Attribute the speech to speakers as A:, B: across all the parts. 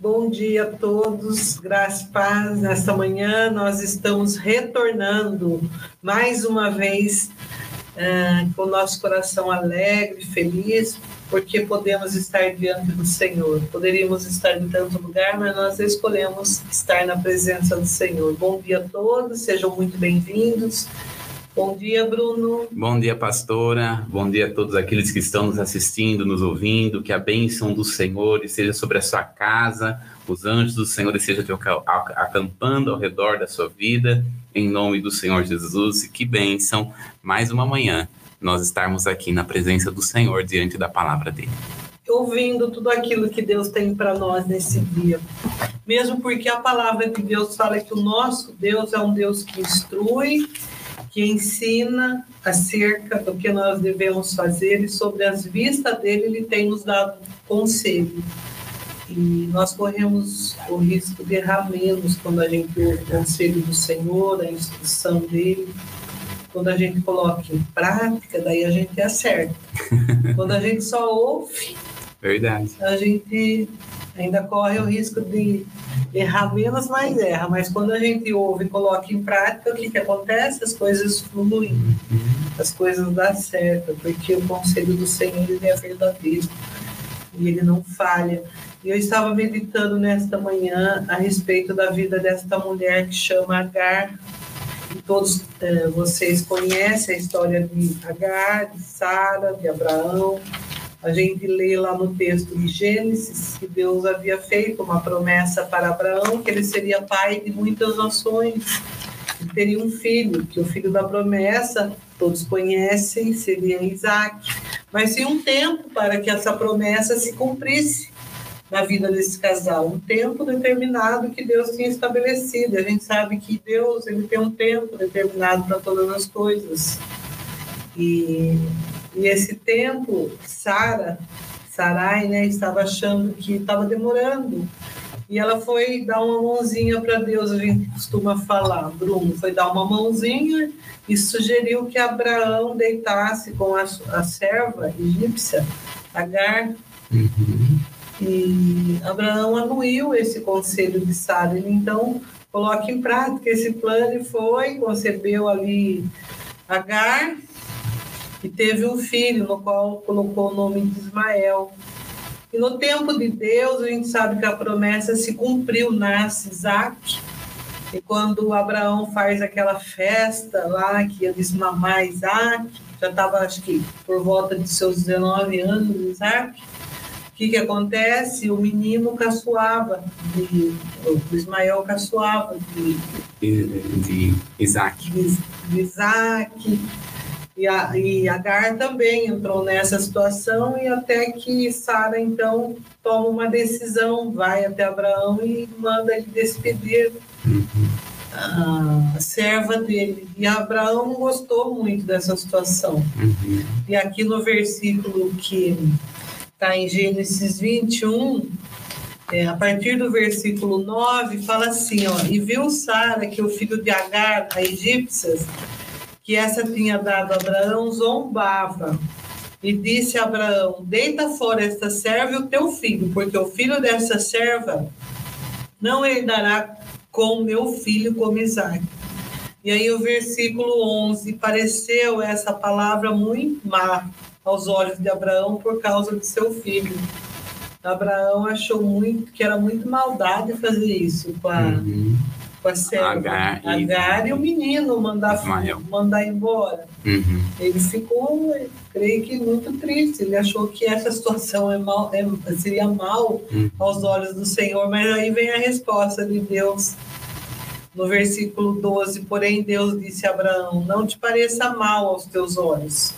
A: Bom dia a todos, graças e paz. Nesta manhã nós estamos retornando mais uma vez é, com o nosso coração alegre, feliz, porque podemos estar diante do Senhor. Poderíamos estar em tanto lugar, mas nós escolhemos estar na presença do Senhor. Bom dia a todos, sejam muito bem-vindos. Bom dia, Bruno.
B: Bom dia, pastora. Bom dia a todos aqueles que estão nos assistindo, nos ouvindo. Que a bênção do Senhor esteja sobre a sua casa, os anjos do Senhor estejam acampando ao redor da sua vida, em nome do Senhor Jesus. E que bênção, mais uma manhã, nós estarmos aqui na presença do Senhor, diante da palavra dele.
A: Ouvindo tudo aquilo que Deus tem para nós nesse dia. Mesmo porque a palavra de Deus fala que o nosso Deus é um Deus que instrui, que ensina acerca do que nós devemos fazer e sobre as vistas dele ele tem nos dado conselho. E nós corremos o risco de errar menos quando a gente ouve o conselho do Senhor, a instrução dele. Quando a gente coloca em prática, daí a gente acerta. quando a gente só ouve,
B: Verdade.
A: a gente ainda corre o risco de errar menos, mas erra. Mas quando a gente ouve e coloca em prática, o que, que acontece? As coisas fluem, as coisas dão certo, porque o conselho do Senhor ele é verdadeiro e ele não falha. E eu estava meditando nesta manhã a respeito da vida desta mulher que chama Agar. E todos eh, vocês conhecem a história de Agar, de Sara, de Abraão, a gente lê lá no texto de Gênesis que Deus havia feito uma promessa para Abraão que ele seria pai de muitas nações e teria um filho, que o filho da promessa, todos conhecem, seria Isaac. Mas tinha um tempo para que essa promessa se cumprisse na vida desse casal, um tempo determinado que Deus tinha estabelecido. A gente sabe que Deus ele tem um tempo determinado para todas as coisas. E e esse tempo, Sara, Sarai, né, estava achando que estava demorando. E ela foi dar uma mãozinha para Deus, a gente costuma falar. Bruno foi dar uma mãozinha e sugeriu que Abraão deitasse com a, a serva egípcia, Agar. Uhum. E Abraão anuiu esse conselho de Sara. Ele então coloca em prática esse plano e foi, concebeu ali Agar e teve um filho, no qual colocou o nome de Ismael. E no tempo de Deus, a gente sabe que a promessa se cumpriu, nasce Isaac. E quando Abraão faz aquela festa lá, que ia desmamar Isaac, já estava, acho que, por volta de seus 19 anos, Isaac, o que, que acontece? O menino caçoava, de, o Ismael caçoava de,
B: de, de Isaac.
A: De, de Isaac. E, a, e Agar também entrou nessa situação e até que Sara então toma uma decisão, vai até Abraão e manda ele despedir a, serva dele. E Abraão não gostou muito dessa situação. Uhum. E aqui no versículo que está em Gênesis 21, é, a partir do versículo 9, fala assim: ó, E viu Sara que o filho de Agar, a egípcia, que essa tinha dado a Abraão zombava e disse a Abraão: Deita fora esta serva e o teu filho, porque o filho dessa serva não herdará com meu filho como Isaac. E aí o versículo 11, pareceu essa palavra muito má aos olhos de Abraão por causa de seu filho. Abraão achou muito que era muito maldade fazer isso com a, uhum serva Agar, Agar e, e o menino mandar, mandar embora. Uhum. Ele ficou, creio que, muito triste. Ele achou que essa situação é mal, é, seria mal uhum. aos olhos do Senhor, mas aí vem a resposta de Deus. No versículo 12, porém Deus disse a Abraão: Não te pareça mal aos teus olhos,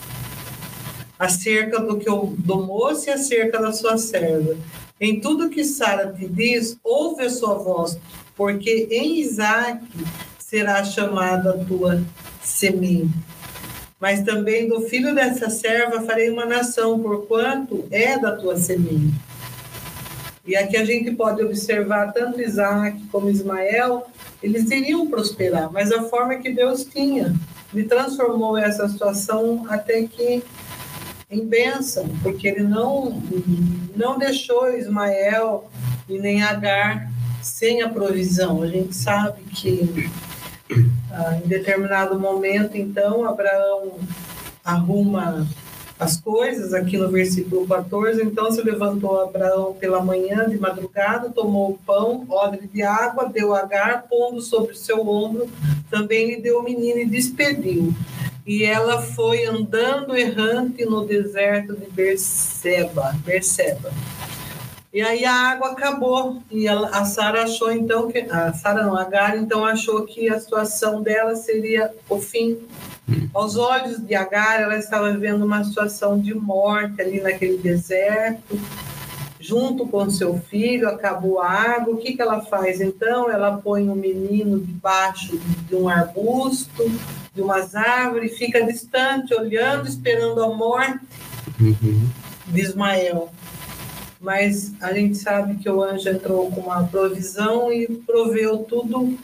A: acerca do que eu, do moço e acerca da sua serva. Em tudo que Sara te diz, ouve a sua voz, porque em Isaac será chamada a tua semente. Mas também do filho dessa serva farei uma nação, porquanto é da tua semente. E aqui a gente pode observar tanto Isaac como Ismael, eles iriam prosperar, mas a forma que Deus tinha, ele transformou essa situação até que em bênção, porque ele não, não deixou Ismael e nem Agar sem a provisão. A gente sabe que ah, em determinado momento, então, Abraão arruma as coisas, aqui no versículo 14. Então se levantou Abraão pela manhã, de madrugada, tomou o pão, odre de água, deu Agar, pondo sobre o seu ombro, também lhe deu o menino e despediu. E ela foi andando errante no deserto de Berseba. Berseba. E aí a água acabou e ela, a Sara achou então que a Sara não, a Agar então achou que a situação dela seria o fim aos olhos de Agar, ela estava vivendo uma situação de morte ali naquele deserto, junto com seu filho, acabou a água. O que, que ela faz então? Ela põe um menino debaixo de um arbusto, de umas árvores, fica distante, olhando, esperando a morte uhum. de Ismael. Mas a gente sabe que o anjo entrou com uma provisão e proveu tudo,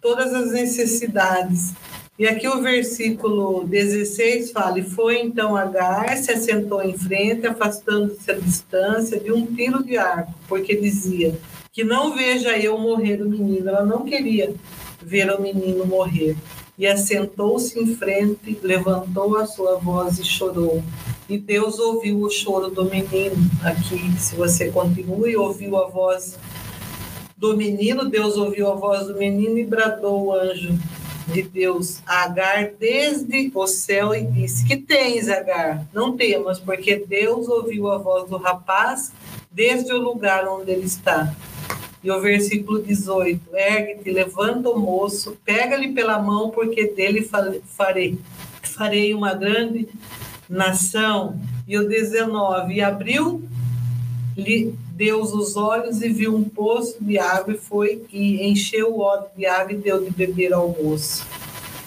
A: todas as necessidades e aqui o versículo 16 fala: E foi então Agar, se assentou em frente, afastando-se a distância de um tiro de arco, porque dizia: Que não veja eu morrer o menino. Ela não queria ver o menino morrer. E assentou-se em frente, levantou a sua voz e chorou. E Deus ouviu o choro do menino. Aqui, se você continua e ouviu a voz do menino, Deus ouviu a voz do menino e bradou o anjo de Deus a Agar desde o céu e disse: Que tens, Agar? Não temas, porque Deus ouviu a voz do rapaz desde o lugar onde ele está. E o versículo 18: Ergue-te, levanta o moço, pega-lhe pela mão, porque dele farei, farei uma grande nação. E o 19: E abriu-lhe Deus os olhos e viu um poço de água e foi e encheu o odre de água e deu de beber ao moço.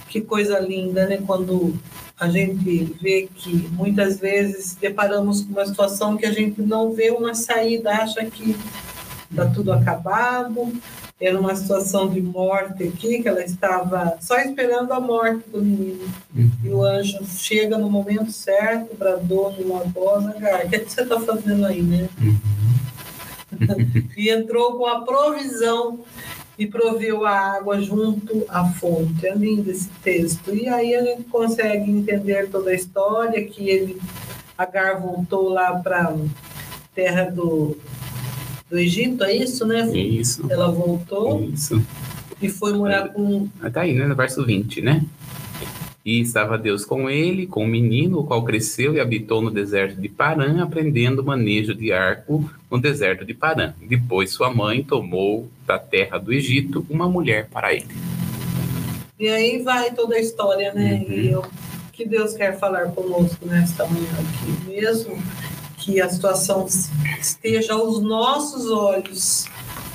A: Que coisa linda, né? Quando a gente vê que muitas vezes deparamos com uma situação que a gente não vê uma saída, acha que está tudo acabado, era uma situação de morte aqui, que ela estava só esperando a morte do menino. Uhum. E o anjo chega no momento certo, bradou numa voz, o que, é que você está fazendo aí, né? Uhum. e entrou com a provisão e proveu a água junto à fonte. É lindo esse texto. E aí a gente consegue entender toda a história, que ele, Agar voltou lá para a terra do, do Egito, é isso, né?
B: Isso.
A: Ela voltou.
B: Isso.
A: E foi morar com...
B: Tá aí, né? No verso 20, né? E estava Deus com ele, com o menino, o qual cresceu e habitou no deserto de Parã, aprendendo o manejo de arco no deserto de Parã. Depois sua mãe tomou da terra do Egito uma mulher para ele.
A: E aí vai toda a história, né? Uhum. E o que Deus quer falar conosco nesta manhã aqui, mesmo que a situação esteja aos nossos olhos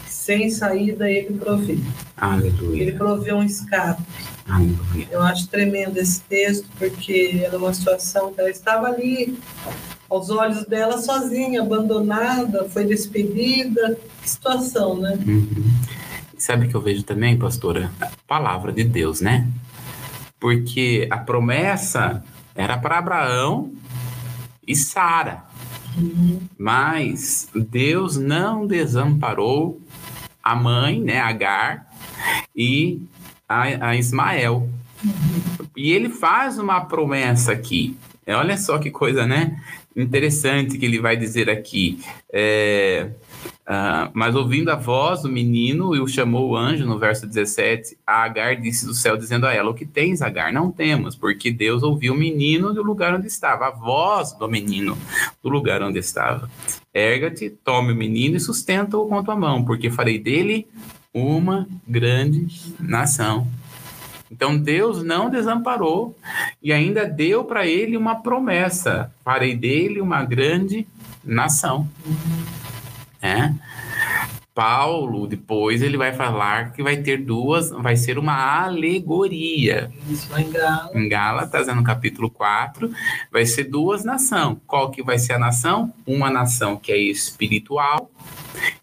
A: sem saída, Ele provê.
B: Aleluia.
A: Ele provê um escape eu acho tremendo esse texto, porque era uma situação que ela estava ali, aos olhos dela, sozinha, abandonada, foi despedida. Que situação, né?
B: Uhum. Sabe o que eu vejo também, pastora? A palavra de Deus, né? Porque a promessa era para Abraão e Sara. Mas Deus não desamparou a mãe, né, Agar, e a, a Ismael. E ele faz uma promessa aqui. Olha só que coisa, né? Interessante que ele vai dizer aqui. É, uh, mas ouvindo a voz do menino, e o chamou o anjo, no verso 17, a Agar disse do céu, dizendo a ela: O que tens, Agar? Não temos, porque Deus ouviu o menino do lugar onde estava, a voz do menino do lugar onde estava. Erga-te, tome o menino e sustenta-o com a tua mão, porque farei dele uma grande nação. Então Deus não desamparou e ainda deu para ele uma promessa: farei dele uma grande nação. É. Paulo depois ele vai falar que vai ter duas, vai ser uma alegoria.
A: Isso vai em Gálatas.
B: Em Gálatas, no capítulo 4, vai ser duas nações. Qual que vai ser a nação? Uma nação que é espiritual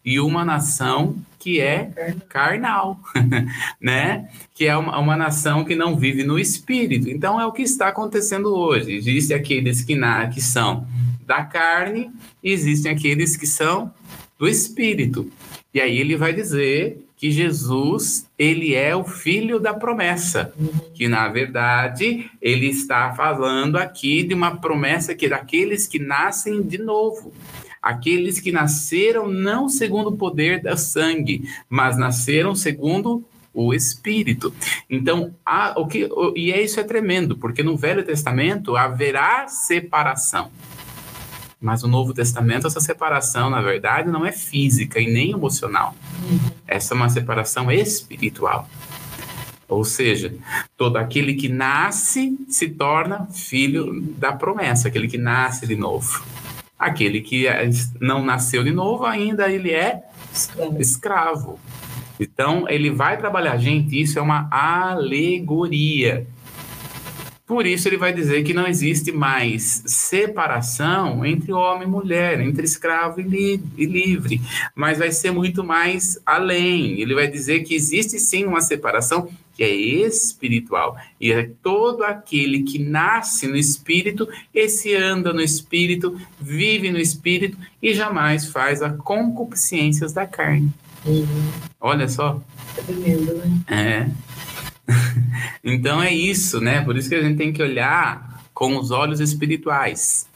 B: e uma nação que é carnal, né? Que é uma, uma, nação que não vive no espírito. Então é o que está acontecendo hoje. Existem aqueles que, na, que são da carne e existem aqueles que são do espírito. E aí ele vai dizer que Jesus, ele é o filho da promessa, que na verdade ele está falando aqui de uma promessa que é daqueles que nascem de novo aqueles que nasceram não segundo o poder da sangue, mas nasceram segundo o Espírito. Então, o que, o, e isso é tremendo, porque no Velho Testamento haverá separação. Mas no Novo Testamento, essa separação, na verdade, não é física e nem emocional. Essa é uma separação espiritual. Ou seja, todo aquele que nasce se torna filho da promessa, aquele que nasce de novo. Aquele que não nasceu de novo, ainda ele é escravo. Então, ele vai trabalhar. Gente, isso é uma alegoria. Por isso, ele vai dizer que não existe mais separação entre homem e mulher, entre escravo e, li e livre, mas vai ser muito mais além. Ele vai dizer que existe sim uma separação que é espiritual. E é todo aquele que nasce no espírito, esse anda no espírito, vive no espírito e jamais faz a concupiscências da carne. Uhum. Olha só.
A: É tremendo, né?
B: É. então é isso, né? Por isso que a gente tem que olhar com os olhos espirituais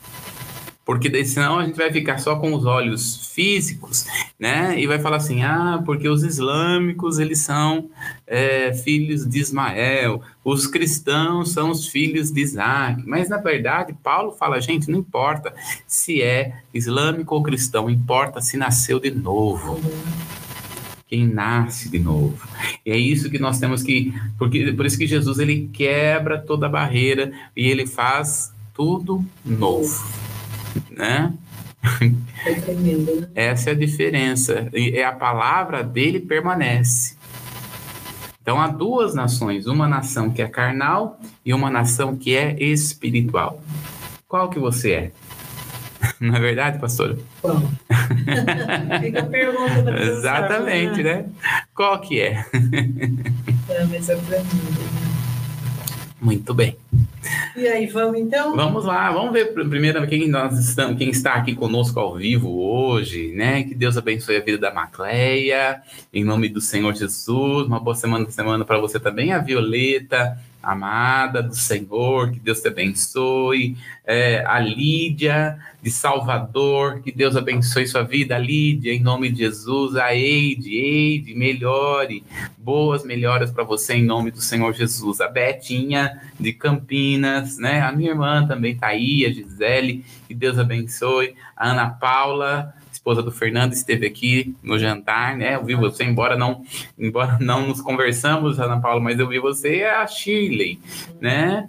B: porque senão a gente vai ficar só com os olhos físicos, né? E vai falar assim, ah, porque os islâmicos eles são é, filhos de Ismael, os cristãos são os filhos de Isaac. Mas na verdade Paulo fala, gente, não importa se é islâmico ou cristão, importa se nasceu de novo. Quem nasce de novo. E é isso que nós temos que, porque por isso que Jesus ele quebra toda a barreira e ele faz tudo novo né?
A: É tremendo, né?
B: Essa é a diferença. E a palavra dele permanece. Então há duas nações, uma nação que é carnal e uma nação que é espiritual. Qual que você é? Não é verdade, pastor?
A: Bom. Fica a pergunta da
B: Exatamente, né? né? Qual que é?
A: é, mas é pra mim. Né?
B: Muito bem.
A: E aí, vamos então?
B: Vamos lá, vamos ver primeiro quem nós estamos, quem está aqui conosco ao vivo hoje, né? Que Deus abençoe a vida da Macleia, em nome do Senhor Jesus. Uma boa semana semana para você também, a Violeta, amada do Senhor, que Deus te abençoe. É, a Lídia de Salvador, que Deus abençoe sua vida, Lídia, em nome de Jesus. A Eide, Eide, melhore, boas melhoras para você em nome do Senhor Jesus. A Betinha de Campinas, né? A minha irmã também tá a Gisele, que Deus abençoe. A Ana Paula, esposa do Fernando, esteve aqui no jantar, né? Eu vi você, embora não, embora não nos conversamos, Ana Paula, mas eu vi você é a Shirley, né?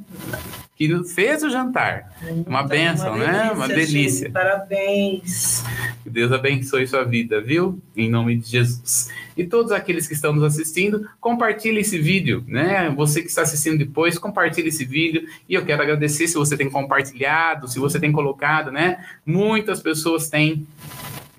B: que fez o jantar. Uma então, benção, uma né? Uma delícia.
A: Parabéns.
B: Que Deus abençoe sua vida, viu? Em nome de Jesus. E todos aqueles que estão nos assistindo, compartilhe esse vídeo, né? Você que está assistindo depois, compartilhe esse vídeo. E eu quero agradecer se você tem compartilhado, se você tem colocado, né? Muitas pessoas têm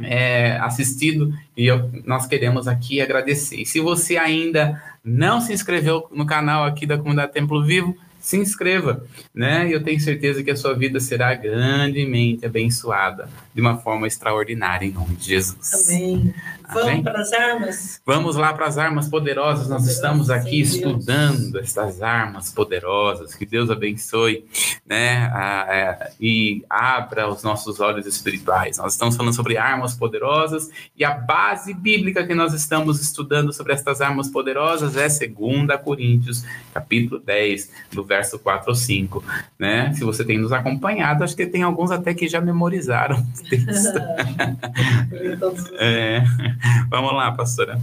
B: é, assistido e eu, nós queremos aqui agradecer. E se você ainda não se inscreveu no canal aqui da Comunidade Templo Vivo, se inscreva, né? Eu tenho certeza que a sua vida será grandemente abençoada de uma forma extraordinária em nome de Jesus.
A: Amém. Vamos para as armas?
B: Vamos lá para as armas poderosas. Nós estamos aqui estudando estas armas poderosas. Que Deus abençoe, né? É, e abra os nossos olhos espirituais. Nós estamos falando sobre armas poderosas e a base bíblica que nós estamos estudando sobre estas armas poderosas é 2 Coríntios, capítulo 10, do verso 4 ou 5, né? Se você tem nos acompanhado, acho que tem alguns até que já memorizaram texto. é. Vamos lá, pastora.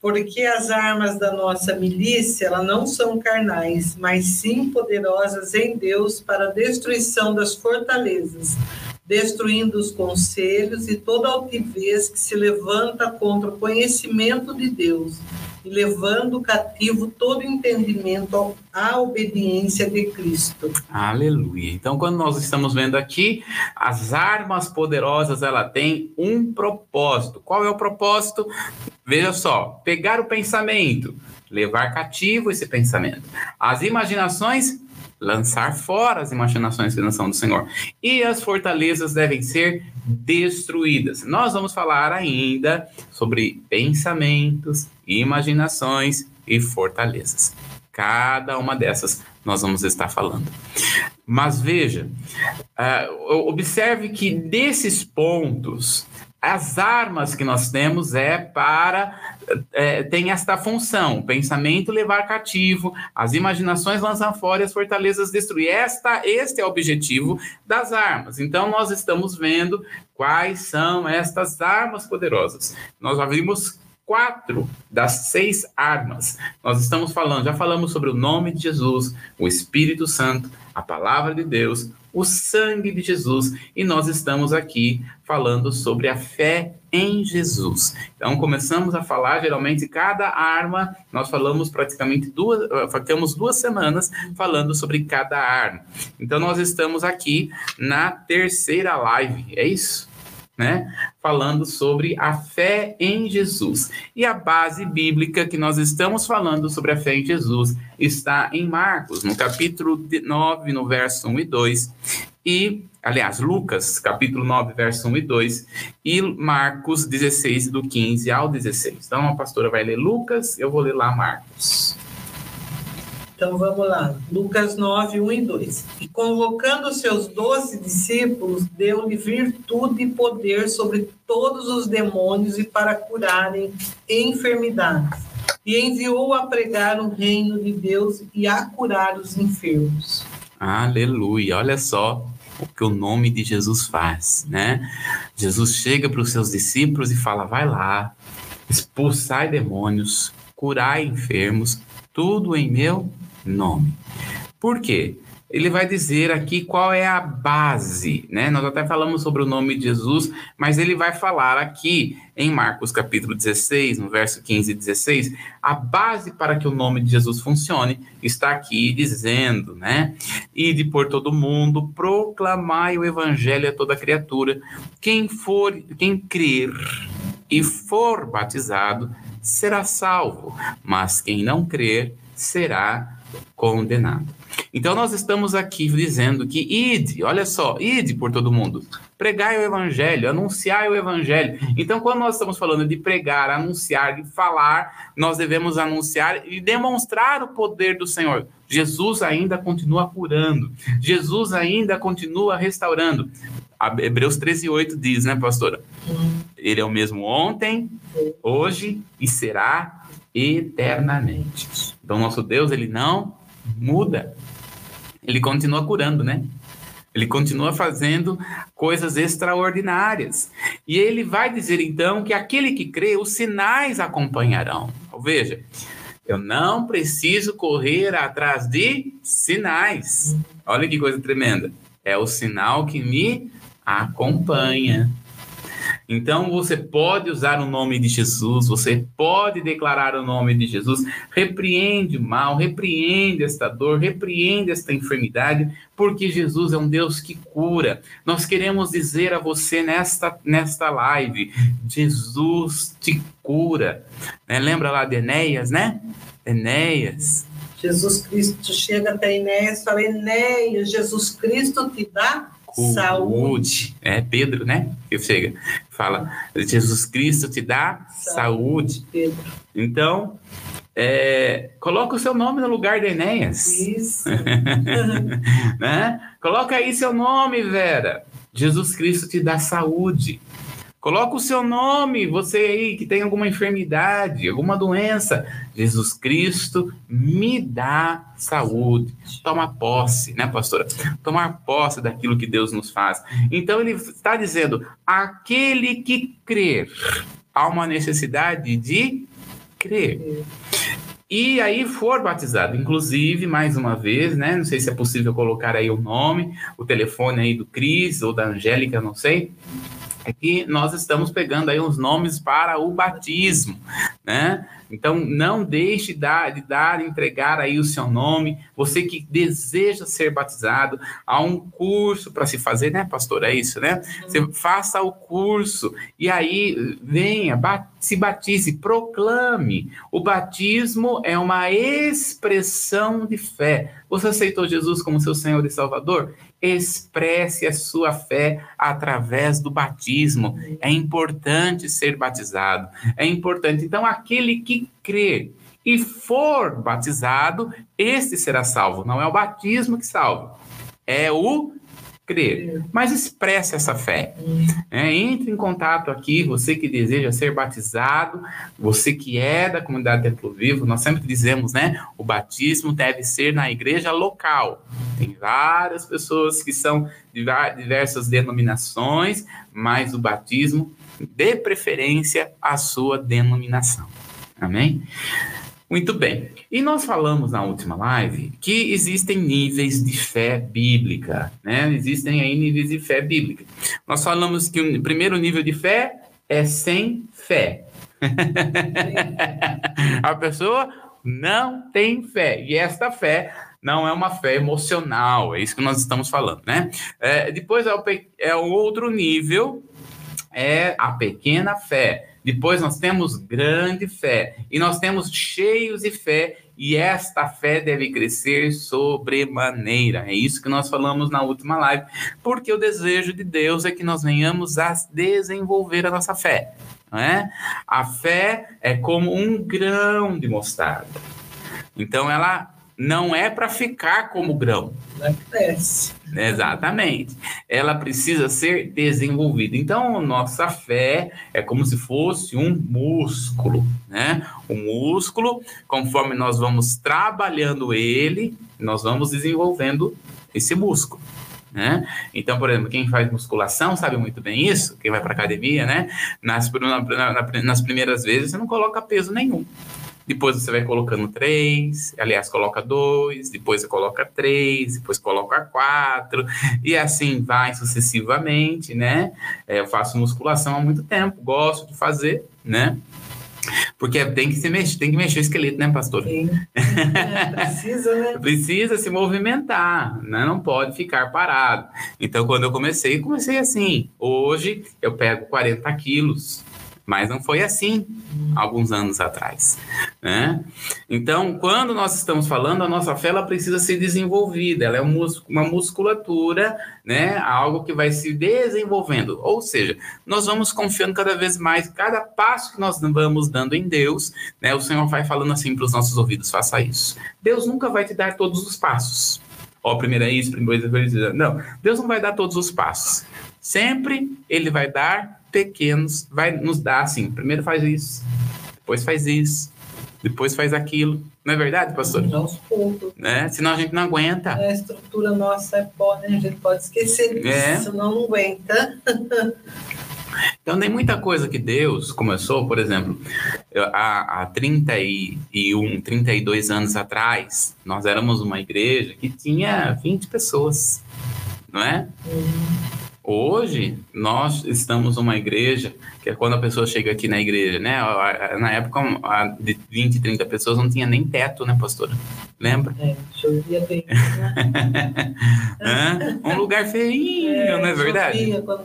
A: Porque as armas da nossa milícia elas não são carnais, mas sim poderosas em Deus para a destruição das fortalezas, destruindo os conselhos e toda altivez que se levanta contra o conhecimento de Deus e levando cativo todo entendimento à obediência de Cristo.
B: Aleluia. Então, quando nós estamos vendo aqui, as armas poderosas, ela tem um propósito. Qual é o propósito? Veja só, pegar o pensamento, levar cativo esse pensamento. As imaginações, lançar fora as imaginações que não são do Senhor. E as fortalezas devem ser destruídas. Nós vamos falar ainda sobre pensamentos, imaginações e fortalezas. Cada uma dessas nós vamos estar falando. Mas veja, uh, observe que desses pontos as armas que nós temos é para é, tem esta função: pensamento levar cativo, as imaginações lançar fora e as fortalezas destruir. Esta, este é o objetivo das armas. Então nós estamos vendo quais são estas armas poderosas. Nós já vimos quatro das seis armas. Nós estamos falando, já falamos sobre o nome de Jesus, o Espírito Santo, a palavra de Deus, o sangue de Jesus e nós estamos aqui falando sobre a fé em Jesus. Então começamos a falar geralmente cada arma, nós falamos praticamente duas, ficamos duas semanas falando sobre cada arma. Então nós estamos aqui na terceira live, é isso? né? Falando sobre a fé em Jesus. E a base bíblica que nós estamos falando sobre a fé em Jesus está em Marcos, no capítulo 9, no verso 1 e 2. E, aliás, Lucas, capítulo 9, verso 1 e 2, e Marcos 16, do 15 ao 16. Então, a pastora vai ler Lucas, eu vou ler lá Marcos.
A: Então vamos lá, Lucas 9, 1 e 2. E convocando seus doze discípulos, deu-lhe virtude e poder sobre todos os demônios e para curarem enfermidades. E enviou a pregar o reino de Deus e a curar os enfermos.
B: Aleluia, olha só o que o nome de Jesus faz, né? Jesus chega para os seus discípulos e fala: vai lá, expulsai demônios, curai enfermos, tudo em meu nome. Por quê? Ele vai dizer aqui qual é a base, né? Nós até falamos sobre o nome de Jesus, mas ele vai falar aqui em Marcos capítulo 16, no verso 15 e 16, a base para que o nome de Jesus funcione está aqui dizendo, né? Ide por todo mundo, proclamai o evangelho a toda criatura. Quem for, quem crer e for batizado será salvo, mas quem não crer será condenado. Então nós estamos aqui dizendo que ide, olha só, ide por todo mundo, pregai o evangelho, anunciai o evangelho. Então quando nós estamos falando de pregar, anunciar, de falar, nós devemos anunciar e demonstrar o poder do Senhor. Jesus ainda continua curando, Jesus ainda continua restaurando. Hebreus 13:8 diz, né, pastora? Ele é o mesmo ontem, hoje e será eternamente. Então, nosso Deus, ele não muda. Ele continua curando, né? Ele continua fazendo coisas extraordinárias. E ele vai dizer então que aquele que crê, os sinais acompanharão. Então, veja, eu não preciso correr atrás de sinais. Olha que coisa tremenda. É o sinal que me acompanha. Então você pode usar o nome de Jesus, você pode declarar o nome de Jesus, repreende o mal, repreende esta dor, repreende esta enfermidade, porque Jesus é um Deus que cura. Nós queremos dizer a você nesta, nesta live: Jesus te cura. Né? Lembra lá de Enéas, né? Enéas.
A: Jesus Cristo chega até Enéas e fala: Enéas, Jesus Cristo te dá saúde.
B: É Pedro, né? Que chega, fala, Jesus Cristo te dá saúde. saúde. Então, é, coloca o seu nome no lugar de Enéas.
A: Isso.
B: né? Coloca aí seu nome, Vera. Jesus Cristo te dá saúde. Coloca o seu nome, você aí que tem alguma enfermidade, alguma doença. Jesus Cristo me dá saúde. Toma posse, né, pastora? Tomar posse daquilo que Deus nos faz. Então ele está dizendo: aquele que crer, há uma necessidade de crer. E aí for batizado, inclusive, mais uma vez, né? Não sei se é possível colocar aí o nome, o telefone aí do Cris ou da Angélica, não sei é que nós estamos pegando aí uns nomes para o batismo, né? Então, não deixe de dar, de dar, entregar aí o seu nome. Você que deseja ser batizado, há um curso para se fazer, né, pastor? É isso, né? Você faça o curso e aí venha, se batize, proclame. O batismo é uma expressão de fé. Você aceitou Jesus como seu Senhor e Salvador? expresse a sua fé através do batismo. É importante ser batizado. É importante. Então, aquele que crê e for batizado, este será salvo. Não é o batismo que salva, é o crer, mas expresse essa fé. É, entre em contato aqui, você que deseja ser batizado, você que é da comunidade Templo Vivo, nós sempre dizemos, né? O batismo deve ser na igreja local. Tem várias pessoas que são de diversas denominações, mas o batismo, de preferência, a sua denominação. Amém? Muito bem. E nós falamos na última live que existem níveis de fé bíblica, né? Existem aí níveis de fé bíblica. Nós falamos que o primeiro nível de fé é sem fé. A pessoa não tem fé. E esta fé não é uma fé emocional, é isso que nós estamos falando, né? É, depois é o, é o outro nível, é a pequena fé. Depois nós temos grande fé e nós temos cheios de fé e esta fé deve crescer sobremaneira. É isso que nós falamos na última live, porque o desejo de Deus é que nós venhamos a desenvolver a nossa fé. Não é? A fé é como um grão de mostarda. Então ela não é para ficar como grão.
A: Ela cresce.
B: Exatamente. Ela precisa ser desenvolvida. Então, nossa fé é como se fosse um músculo, né? O músculo, conforme nós vamos trabalhando ele, nós vamos desenvolvendo esse músculo. Né? Então, por exemplo, quem faz musculação sabe muito bem isso, quem vai para academia, né? Nas, na, na, nas primeiras vezes você não coloca peso nenhum depois você vai colocando três, aliás, coloca dois, depois você coloca três, depois coloca quatro, e assim vai sucessivamente, né? É, eu faço musculação há muito tempo, gosto de fazer, né? Porque tem que se mexer, tem que mexer o esqueleto, né, pastor?
A: Sim. É, precisa, né?
B: precisa se movimentar, né? Não pode ficar parado. Então, quando eu comecei, comecei assim. Hoje eu pego 40 quilos, mas não foi assim alguns anos atrás, né? Então, quando nós estamos falando, a nossa fé ela precisa ser desenvolvida, ela é uma musculatura, né? Algo que vai se desenvolvendo, ou seja, nós vamos confiando cada vez mais, cada passo que nós vamos dando em Deus, né? O Senhor vai falando assim para os nossos ouvidos, faça isso. Deus nunca vai te dar todos os passos. Ó, primeiro é isso, primeiro é isso. Não, Deus não vai dar todos os passos. Sempre Ele vai dar pequenos, vai nos dar assim, primeiro faz isso, depois faz isso, depois faz aquilo. Não é verdade, pastor?
A: Aos poucos.
B: Né? Senão a gente não aguenta.
A: A estrutura nossa é pó, né? A gente pode esquecer disso, é. senão não aguenta.
B: Então, tem muita coisa que Deus começou, por exemplo, há, há 31, 32 anos atrás, nós éramos uma igreja que tinha 20 pessoas, não é? Uhum. Hoje, nós estamos numa igreja, que é quando a pessoa chega aqui na igreja, né? Na época, de 20, 30 pessoas não tinha nem teto, né, pastora? Lembra?
A: É, chovia bem. Né?
B: um lugar feinho, é, não é verdade?
A: Quando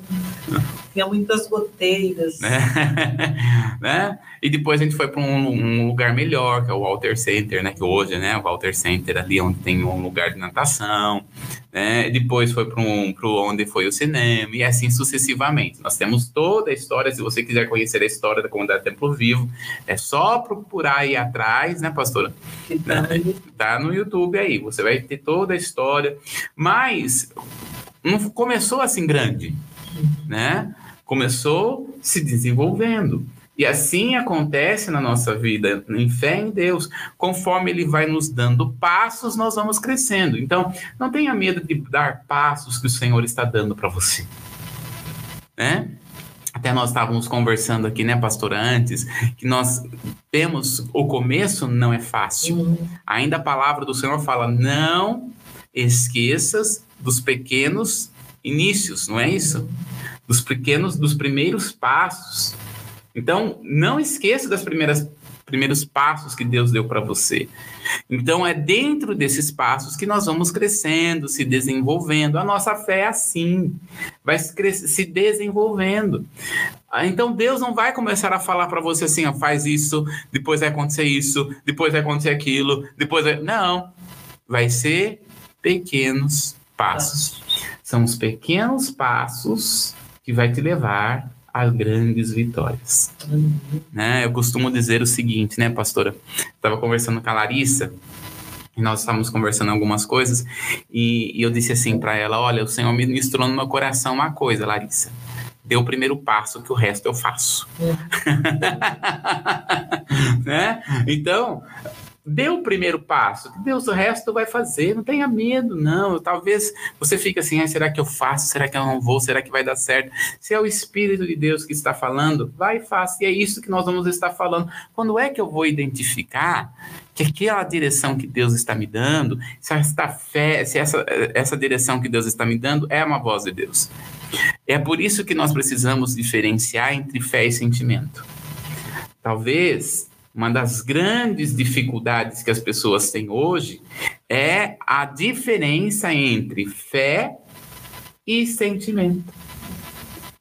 A: tinha muitas goteiras.
B: né? E depois a gente foi para um, um, lugar melhor, que é o Walter Center, né? Que hoje, né? O Walter Center ali onde tem um lugar de natação, né? Depois foi para um, onde foi o cinema e assim sucessivamente. Nós temos toda a história. Se você quiser conhecer a história da comunidade Templo Vivo, é só procurar aí atrás, né, pastora? Tá, né? tá no YouTube aí. Você vai ter toda a história. Mas não começou assim grande, né? Começou se desenvolvendo. E assim acontece na nossa vida, em fé em Deus. Conforme Ele vai nos dando passos, nós vamos crescendo. Então, não tenha medo de dar passos que o Senhor está dando para você. Né? Até nós estávamos conversando aqui, né, pastor, antes, que nós temos o começo não é fácil. Uhum. Ainda a palavra do Senhor fala: não esqueças dos pequenos inícios, não é isso? Dos pequenos, dos primeiros passos. Então, não esqueça das primeiras primeiros passos que Deus deu para você. Então, é dentro desses passos que nós vamos crescendo, se desenvolvendo. A nossa fé é assim, vai se desenvolvendo. Ah, então, Deus não vai começar a falar para você assim, ó, faz isso, depois vai acontecer isso, depois vai acontecer aquilo, depois vai... Não, vai ser pequenos passos. São os pequenos passos que vai te levar a grandes vitórias. Né? Eu costumo dizer o seguinte, né, pastora? Estava conversando com a Larissa e nós estávamos conversando algumas coisas e, e eu disse assim para ela: Olha, o Senhor ministrou no meu coração uma coisa, Larissa. Dê o primeiro passo, que o resto eu faço. Uhum. né? Então, Dê o primeiro passo, Deus o resto vai fazer, não tenha medo, não. Talvez você fique assim, ah, será que eu faço? Será que eu não vou? Será que vai dar certo? Se é o Espírito de Deus que está falando, vai e faça. E é isso que nós vamos estar falando. Quando é que eu vou identificar que aquela direção que Deus está me dando, se essa fé, se essa, essa direção que Deus está me dando é uma voz de Deus? É por isso que nós precisamos diferenciar entre fé e sentimento. Talvez uma das grandes dificuldades que as pessoas têm hoje é a diferença entre fé e sentimento.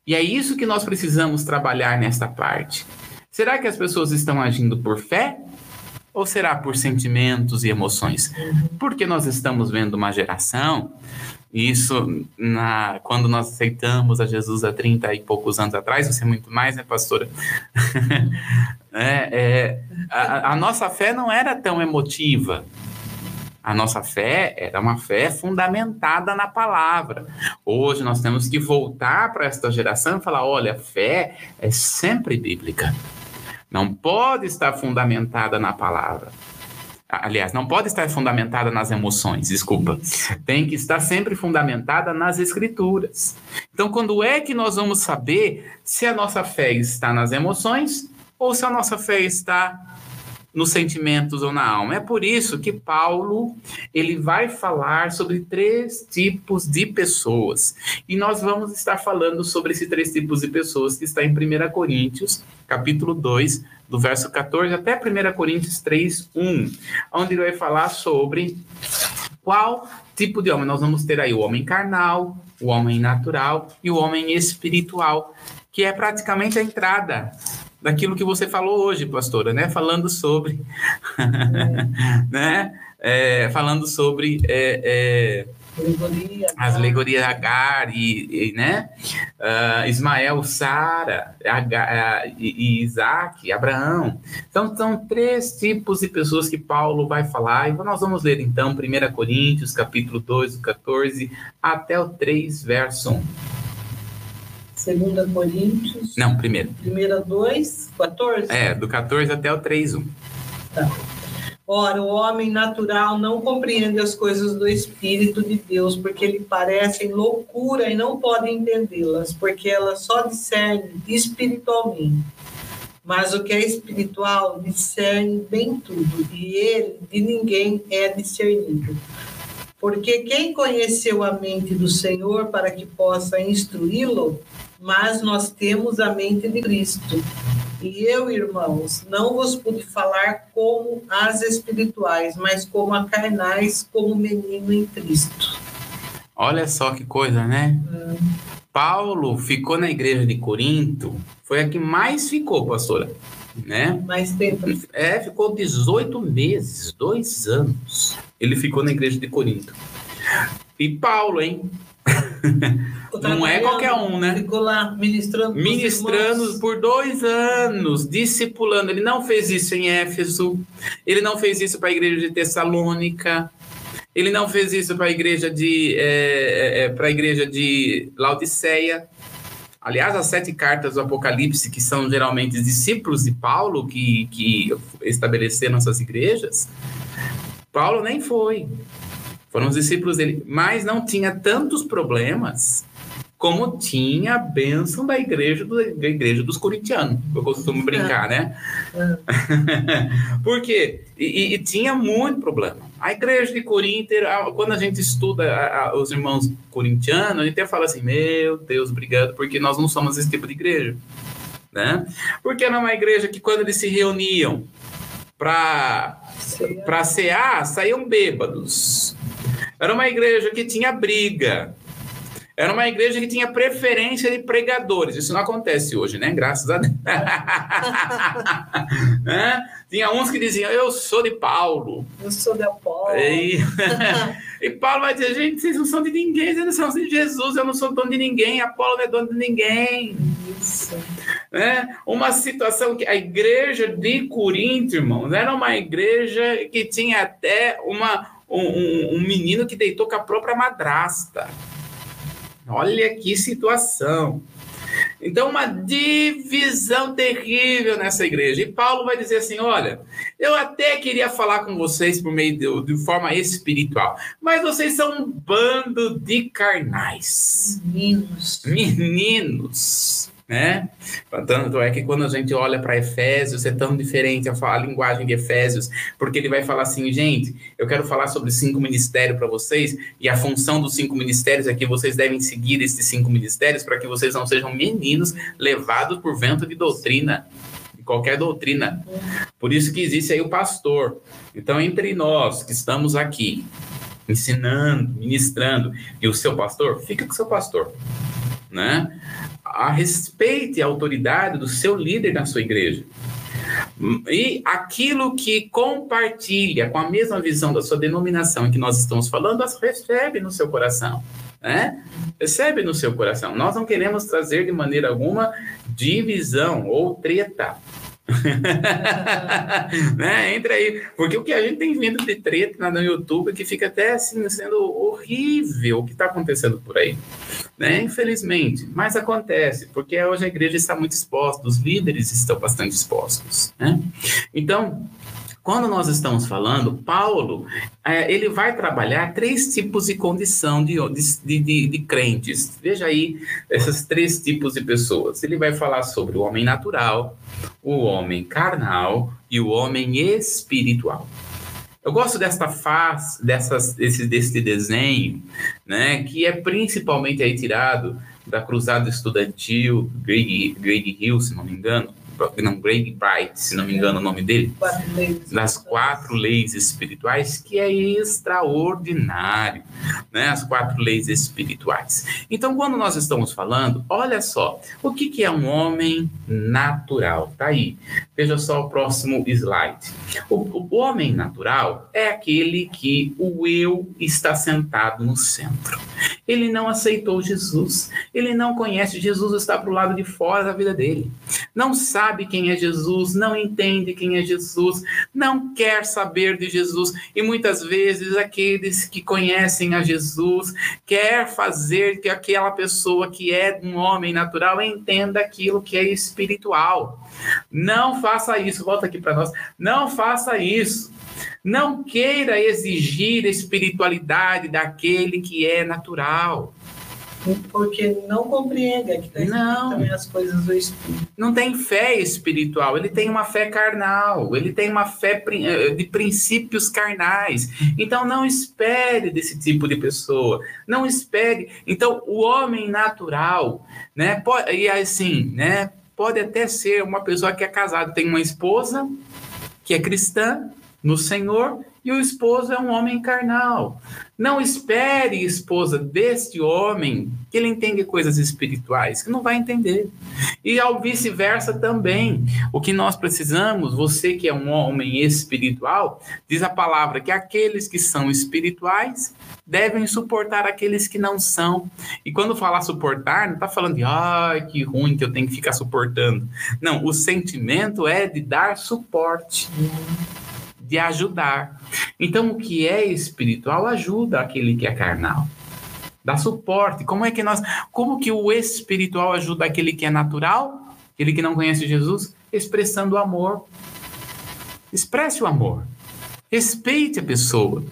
B: E é isso que nós precisamos trabalhar nesta parte. Será que as pessoas estão agindo por fé ou será por sentimentos e emoções? Porque nós estamos vendo uma geração isso, na, quando nós aceitamos a Jesus há 30 e poucos anos atrás, você é muito mais, né, pastora? é, é, a, a nossa fé não era tão emotiva. A nossa fé era uma fé fundamentada na palavra. Hoje nós temos que voltar para esta geração e falar: olha, fé é sempre bíblica. Não pode estar fundamentada na palavra aliás, não pode estar fundamentada nas emoções, desculpa. Tem que estar sempre fundamentada nas escrituras. Então, quando é que nós vamos saber se a nossa fé está nas emoções ou se a nossa fé está nos sentimentos ou na alma? É por isso que Paulo, ele vai falar sobre três tipos de pessoas. E nós vamos estar falando sobre esses três tipos de pessoas que está em 1 Coríntios, capítulo 2, do verso 14 até 1 Coríntios 3, 1, onde ele vai falar sobre qual tipo de homem. Nós vamos ter aí o homem carnal, o homem natural e o homem espiritual, que é praticamente a entrada daquilo que você falou hoje, pastora, né? Falando sobre, né? É, falando sobre é, é Alegoria, as alegorias Agar e, e né? Uh, Ismael, Sara, e, e Isaac, Abraão. Então, são três tipos de pessoas que Paulo vai falar. E nós vamos ler, então, 1 Coríntios, capítulo 2, 14, até o 3, verso 1.
A: Segunda Coríntios.
B: Não, primeiro.
A: Primeira 2, 14?
B: É, do 14 até o 3, 1.
A: Tá. Ora, o homem natural não compreende as coisas do Espírito de Deus, porque lhe parecem loucura e não pode entendê-las, porque elas só discernem espiritualmente. Mas o que é espiritual discerne bem tudo, e ele de ninguém é discernido. Porque quem conheceu a mente do Senhor para que possa instruí-lo? Mas nós temos a mente de Cristo. E eu, irmãos, não vos pude falar como as espirituais, mas como a carnais, como menino em Cristo.
B: Olha só que coisa, né? Hum. Paulo ficou na igreja de Corinto, foi a que mais ficou, pastora. Né?
A: Mais tempo.
B: É, ficou 18 meses, dois anos. Ele ficou na igreja de Corinto. E Paulo, hein? Não é qualquer um, né?
A: Ficou lá ministrando.
B: Ministrando por dois anos, discipulando. Ele não fez isso em Éfeso, ele não fez isso para a igreja de Tessalônica, ele não fez isso para a igreja de é, é, é para a igreja de Laodiceia. Aliás, as sete cartas do Apocalipse, que são geralmente discípulos de Paulo que, que estabeleceram essas igrejas, Paulo nem foi. Foram os discípulos dele, mas não tinha tantos problemas como tinha a bênção da igreja, do, da igreja dos corintianos. Eu costumo brincar, né? Por quê? E, e, tinha muito problema. A igreja de Corinto, quando a gente estuda a, a, os irmãos corintianos, a gente até fala assim: Meu Deus, obrigado, porque nós não somos esse tipo de igreja. Né? Porque era uma igreja que, quando eles se reuniam para cear, saíam bêbados. Era uma igreja que tinha briga. Era uma igreja que tinha preferência de pregadores. Isso não acontece hoje, né? Graças a Deus. é? Tinha uns que diziam, eu sou de Paulo.
A: Eu sou de Apolo.
B: E... e Paulo vai dizer, gente, vocês não são de ninguém, vocês não são de Jesus, eu não sou dono de ninguém, Apolo não é dono de ninguém. Isso. É? Uma situação que a igreja de Corinto, irmãos, era uma igreja que tinha até uma, um, um menino que deitou com a própria madrasta. Olha que situação. Então, uma divisão terrível nessa igreja. E Paulo vai dizer assim: olha, eu até queria falar com vocês por meio de, de forma espiritual, mas vocês são um bando de carnais.
A: Meninos.
B: Meninos né? Tanto é que quando a gente olha para Efésios, é tão diferente a, a, linguagem de Efésios, porque ele vai falar assim, gente, eu quero falar sobre cinco ministérios para vocês, e a função dos cinco ministérios é que vocês devem seguir esses cinco ministérios para que vocês não sejam meninos levados por vento de doutrina, de qualquer doutrina. Por isso que existe aí o pastor. Então, entre nós que estamos aqui, ensinando, ministrando, e o seu pastor, fica com o seu pastor, né? A respeite a autoridade do seu líder na sua igreja. E aquilo que compartilha com a mesma visão da sua denominação em que nós estamos falando, recebe no seu coração. Né? Recebe no seu coração. Nós não queremos trazer de maneira alguma divisão ou treta. né? Entra aí, porque o que a gente tem vindo de treta no YouTube que fica até assim sendo horrível o que está acontecendo por aí, né? Infelizmente, mas acontece porque hoje a igreja está muito exposta, os líderes estão bastante expostos, né? Então quando nós estamos falando, Paulo, é, ele vai trabalhar três tipos de condição de, de, de, de, crentes. Veja aí esses três tipos de pessoas. Ele vai falar sobre o homem natural, o homem carnal e o homem espiritual. Eu gosto desta face, dessas, desse, desse desenho, né, que é principalmente aí tirado da Cruzada Estudantil, Greg, Greg Hill, se não me engano, não, Greg Bright, se não me engano o nome dele, das quatro leis espirituais, que é extraordinário, né? As quatro leis espirituais. Então, quando nós estamos falando, olha só, o que, que é um homem natural? Tá aí. Veja só o próximo slide. O, o homem natural é aquele que o eu está sentado no centro. Ele não aceitou Jesus, ele não conhece Jesus, está para o lado de fora da vida dele. Não sabe quem é Jesus, não entende quem é Jesus, não quer saber de Jesus e muitas vezes aqueles que conhecem a Jesus quer fazer que aquela pessoa que é um homem natural entenda aquilo que é espiritual. Não faça isso, volta aqui para nós. Não faça isso. Não queira exigir espiritualidade daquele que é natural.
A: Porque não compreende é que tá não. também as coisas do espírito.
B: Não tem fé espiritual, ele tem uma fé carnal, ele tem uma fé eh, de princípios carnais. Então não espere desse tipo de pessoa. Não espere. Então o homem natural, né? Pode, e assim, né? Pode até ser uma pessoa que é casada, tem uma esposa que é cristã no Senhor e o esposo é um homem carnal. Não espere, esposa, deste homem que ele entende coisas espirituais, que não vai entender. E ao vice-versa também. O que nós precisamos, você que é um homem espiritual, diz a palavra que aqueles que são espirituais devem suportar aqueles que não são. E quando falar suportar, não está falando de ai, que ruim que eu tenho que ficar suportando. Não, o sentimento é de dar suporte de ajudar. Então, o que é espiritual ajuda aquele que é carnal. Dá suporte. Como é que nós, como que o espiritual ajuda aquele que é natural, aquele que não conhece Jesus, expressando o amor. Expresse o amor. Respeite a pessoa,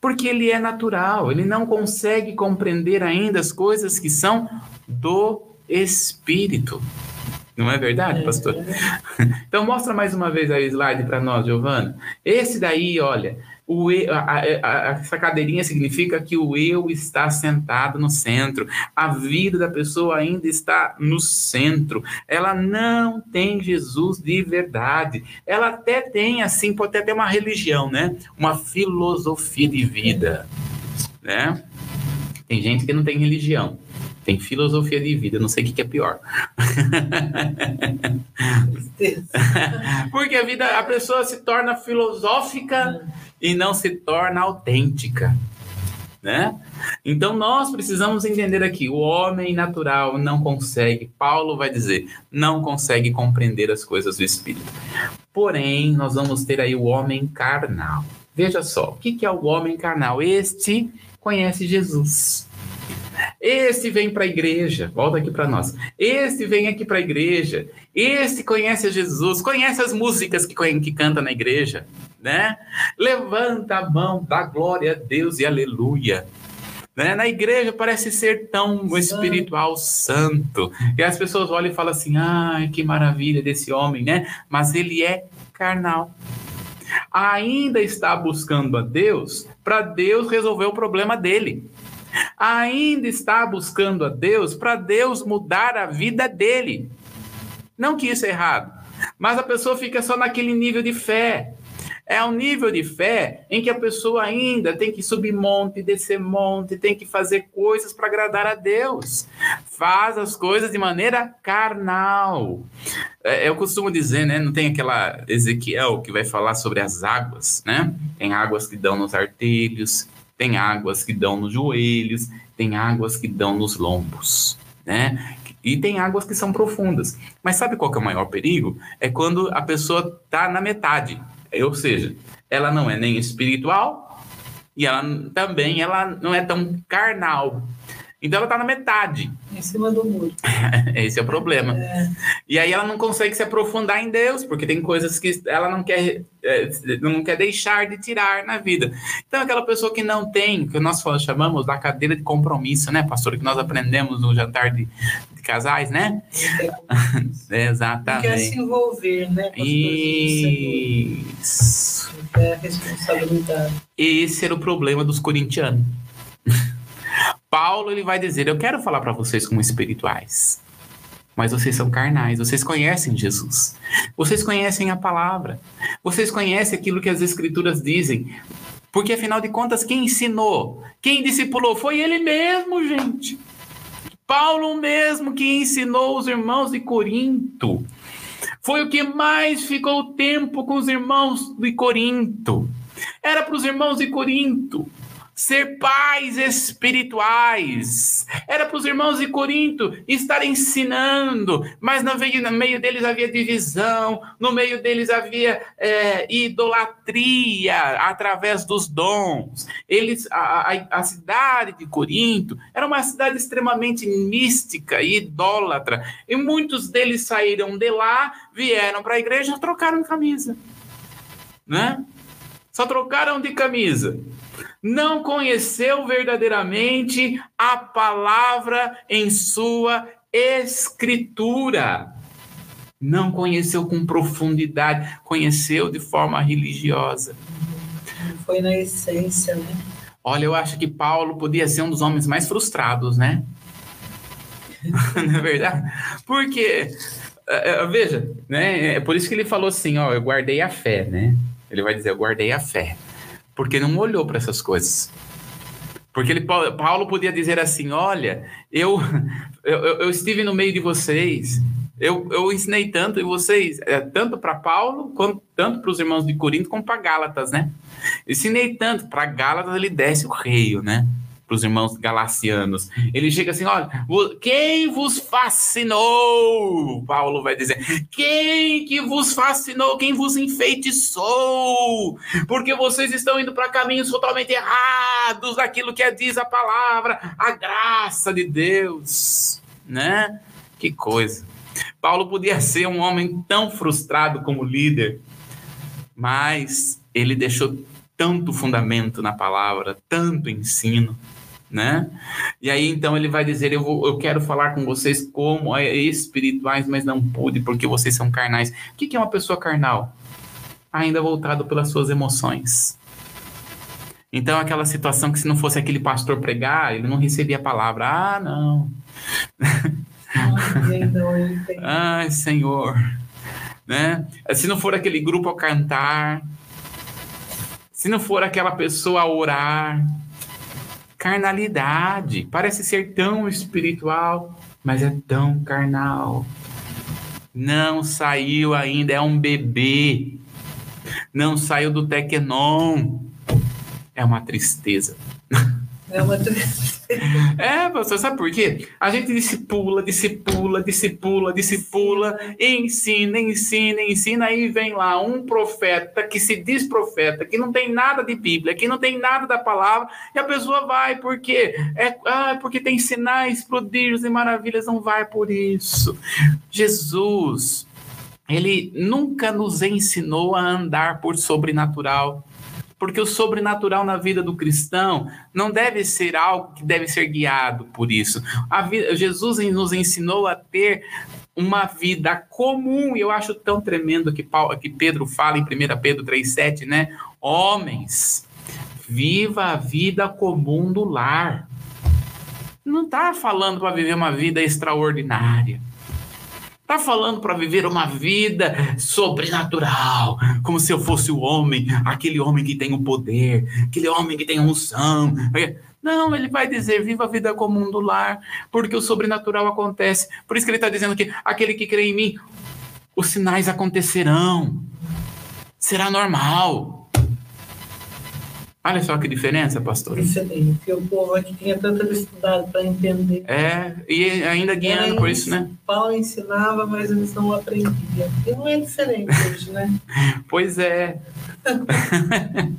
B: porque ele é natural, ele não consegue compreender ainda as coisas que são do Espírito. Não é verdade, é. pastor? Então mostra mais uma vez aí o slide para nós, Giovana. Esse daí, olha, o eu, a, a, a, essa cadeirinha significa que o eu está sentado no centro. A vida da pessoa ainda está no centro. Ela não tem Jesus de verdade. Ela até tem, assim, pode até ter uma religião, né? Uma filosofia de vida, né? Tem gente que não tem religião. Tem filosofia de vida, não sei o que, que é pior. Porque a vida, a pessoa se torna filosófica e não se torna autêntica. Né? Então nós precisamos entender aqui, o homem natural não consegue, Paulo vai dizer, não consegue compreender as coisas do espírito. Porém, nós vamos ter aí o homem carnal. Veja só, o que é o homem carnal? Este conhece Jesus. Este vem para a igreja, volta aqui para nós. Este vem aqui para a igreja. Este conhece Jesus, conhece as músicas que, que canta na igreja, né? Levanta a mão, dá glória a Deus e aleluia. Né? Na igreja parece ser tão santo. espiritual santo. E as pessoas olham e falam assim: ai, que maravilha desse homem, né? Mas ele é carnal. Ainda está buscando a Deus para Deus resolver o problema dele ainda está buscando a Deus para Deus mudar a vida dele. Não que isso é errado, mas a pessoa fica só naquele nível de fé. É um nível de fé em que a pessoa ainda tem que subir monte, descer monte, tem que fazer coisas para agradar a Deus. Faz as coisas de maneira carnal. É, eu costumo dizer, né? Não tem aquela Ezequiel que vai falar sobre as águas, né? Tem águas que dão nos artelhos, tem águas que dão nos joelhos, tem águas que dão nos lombos, né? E tem águas que são profundas. Mas sabe qual que é o maior perigo? É quando a pessoa está na metade. Ou seja, ela não é nem espiritual e ela também ela não é tão carnal. Então ela está na metade.
A: Em cima do muro.
B: Esse é o problema. É. E aí ela não consegue se aprofundar em Deus, porque tem coisas que ela não quer, é, não quer deixar de tirar na vida. Então aquela pessoa que não tem, que nós chamamos da cadeira de compromisso, né, pastor? Que nós aprendemos no jantar de, de casais, né? É, Exatamente.
A: Não quer se envolver, né?
B: Isso.
A: Não quer responsabilidade.
B: Esse era o problema dos corintianos. Paulo ele vai dizer: Eu quero falar para vocês como espirituais, mas vocês são carnais, vocês conhecem Jesus, vocês conhecem a palavra, vocês conhecem aquilo que as escrituras dizem, porque afinal de contas, quem ensinou, quem discipulou foi ele mesmo, gente. Paulo mesmo que ensinou os irmãos de Corinto. Foi o que mais ficou tempo com os irmãos de Corinto. Era para os irmãos de Corinto ser pais espirituais. Era para os irmãos de Corinto estar ensinando, mas no meio, no meio deles havia divisão, no meio deles havia é, idolatria através dos dons. Eles, a, a, a cidade de Corinto era uma cidade extremamente mística e idólatra, e muitos deles saíram de lá, vieram para a igreja e trocaram camisa. Né? Só trocaram de camisa não conheceu verdadeiramente a palavra em sua escritura. Não conheceu com profundidade, conheceu de forma religiosa.
A: Foi na essência, né?
B: Olha, eu acho que Paulo podia ser um dos homens mais frustrados, né? Não é verdade? Porque, é, é, veja, né? É por isso que ele falou assim, ó, eu guardei a fé, né? Ele vai dizer, eu guardei a fé porque não olhou para essas coisas. Porque ele, Paulo podia dizer assim: Olha, eu, eu, eu estive no meio de vocês, eu, eu ensinei tanto e vocês, é, tanto para Paulo, quanto, tanto para os irmãos de Corinto, como para Gálatas, né? ensinei tanto, para Gálatas ele desce o reio, né? Para os irmãos galacianos. Ele chega assim: olha, quem vos fascinou? Paulo vai dizer: quem que vos fascinou? Quem vos enfeitiçou? Porque vocês estão indo para caminhos totalmente errados daquilo que diz a palavra, a graça de Deus, né? Que coisa. Paulo podia ser um homem tão frustrado como líder, mas ele deixou tanto fundamento na palavra, tanto ensino né? E aí então ele vai dizer: eu, vou, eu quero falar com vocês como espirituais, mas não pude porque vocês são carnais. O que é uma pessoa carnal? Ainda voltado pelas suas emoções. Então, aquela situação que se não fosse aquele pastor pregar, ele não recebia a palavra. Ah, não. Ai, Senhor. Né? Se não for aquele grupo a cantar, se não for aquela pessoa a orar, carnalidade. Parece ser tão espiritual, mas é tão carnal. Não saiu ainda, é um bebê. Não saiu do Tecnon. É uma tristeza.
A: É uma.
B: É, sabe por quê? A gente discipula, discipula, discipula, discipula, ensina, ensina, ensina, aí vem lá um profeta que se diz profeta, que não tem nada de Bíblia, que não tem nada da palavra, e a pessoa vai, por quê? É, ah, porque tem sinais, prodígios e maravilhas, não vai por isso. Jesus, ele nunca nos ensinou a andar por sobrenatural porque o sobrenatural na vida do cristão não deve ser algo que deve ser guiado por isso. Vida, Jesus nos ensinou a ter uma vida comum, e eu acho tão tremendo que, Paulo, que Pedro fala em 1 Pedro 3,7, né? Homens, viva a vida comum do lar. Não está falando para viver uma vida extraordinária. Está falando para viver uma vida sobrenatural, como se eu fosse o homem, aquele homem que tem o poder, aquele homem que tem a unção. Não, ele vai dizer: viva a vida comum do lar, porque o sobrenatural acontece. Por isso que ele está dizendo que aquele que crê em mim, os sinais acontecerão. Será normal. Olha só que diferença, pastor.
A: Diferente. O povo aqui tinha tanta dificuldade para entender.
B: É, e ainda guiando por isso, né?
A: Paulo ensinava, mas eles não aprendiam. E não é diferente hoje, né?
B: pois é.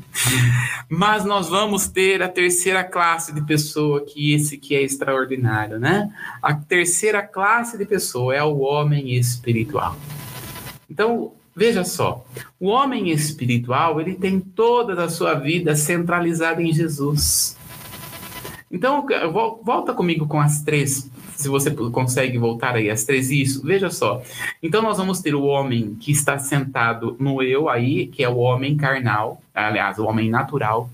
B: mas nós vamos ter a terceira classe de pessoa, que esse que é extraordinário, né? A terceira classe de pessoa é o homem espiritual. Então, Veja só, o homem espiritual, ele tem toda a sua vida centralizada em Jesus. Então, volta comigo com as três, se você consegue voltar aí, as três, isso, veja só. Então, nós vamos ter o homem que está sentado no eu aí, que é o homem carnal, aliás, o homem natural.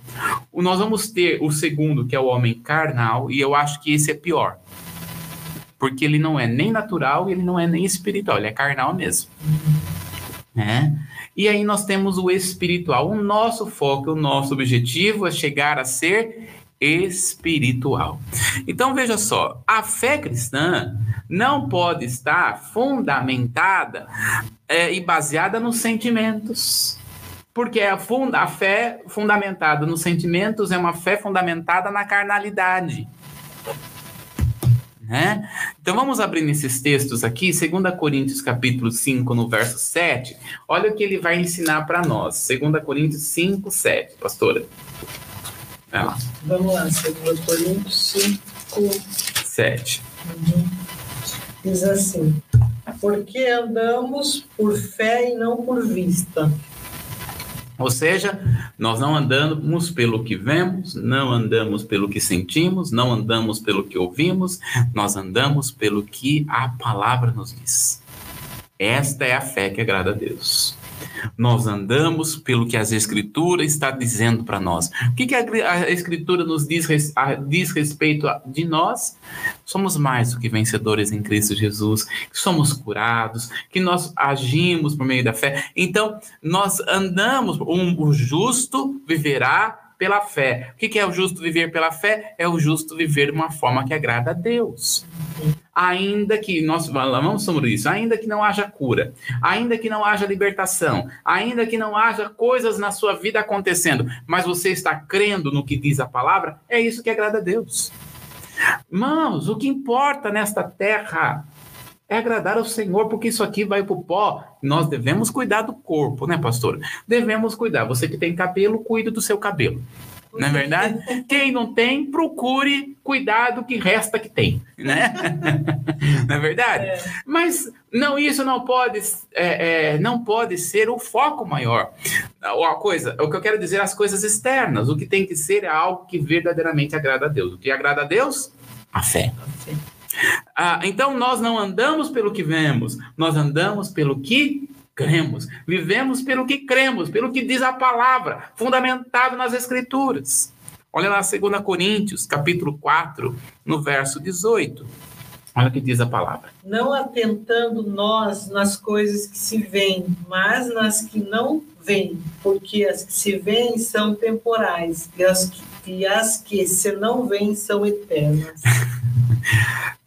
B: Nós vamos ter o segundo, que é o homem carnal, e eu acho que esse é pior. Porque ele não é nem natural e ele não é nem espiritual, ele é carnal mesmo né? E aí nós temos o espiritual. O nosso foco, o nosso objetivo é chegar a ser espiritual. Então veja só, a fé cristã não pode estar fundamentada é, e baseada nos sentimentos. Porque a, funda, a fé fundamentada nos sentimentos é uma fé fundamentada na carnalidade. Né? Então vamos abrir nesses textos aqui, 2 Coríntios capítulo 5, no verso 7. Olha o que ele vai ensinar para nós. 2 Coríntios 5, 7, pastora.
A: Vai lá. Vamos lá, 2 Coríntios 5,
B: 7.
A: Uhum. Diz assim: Porque andamos por fé e não por vista.
B: Ou seja, nós não andamos pelo que vemos, não andamos pelo que sentimos, não andamos pelo que ouvimos, nós andamos pelo que a palavra nos diz. Esta é a fé que agrada a Deus. Nós andamos pelo que as Escrituras está dizendo para nós. O que, que a, a, Escritura nos diz, a, diz respeito de nós? Somos mais do que vencedores em Cristo Jesus, somos curados, que nós agimos por meio da fé. Então, nós andamos, um, o justo viverá pela fé. O que é o justo viver pela fé? É o justo viver de uma forma que agrada a Deus. Ainda que nós falamos sobre isso, ainda que não haja cura, ainda que não haja libertação, ainda que não haja coisas na sua vida acontecendo, mas você está crendo no que diz a palavra, é isso que agrada a Deus. Irmãos, o que importa nesta terra é agradar ao Senhor, porque isso aqui vai para o pó. Nós devemos cuidar do corpo, né, pastor? Devemos cuidar. Você que tem cabelo, cuide do seu cabelo. Não é verdade? Quem não tem, procure cuidar do que resta que tem, né? não é verdade? É. Mas não, isso não pode, é, é, não pode ser o foco maior. A coisa, o que eu quero dizer, as coisas externas. O que tem que ser é algo que verdadeiramente agrada a Deus. O que agrada a Deus? A fé. A fé. Ah, então nós não andamos pelo que vemos, nós andamos pelo que cremos. Vivemos pelo que cremos, pelo que diz a palavra, fundamentado nas Escrituras. Olha lá 2 Coríntios, capítulo 4, no verso 18. Olha o que diz a palavra.
A: Não atentando nós nas coisas que se veem, mas nas que não veem, porque as que se veem são temporais e as que, e as que se não veem são eternas.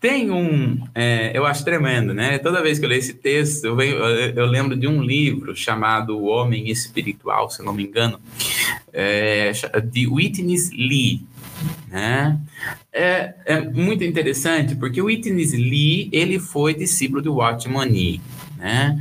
B: Tem um, é, eu acho tremendo, né? Toda vez que eu leio esse texto, eu, venho, eu lembro de um livro chamado O Homem Espiritual, se não me engano, é, de Whitney Lee. Né? É, é muito interessante porque o Lee ele foi discípulo de Watchman Nee. Né?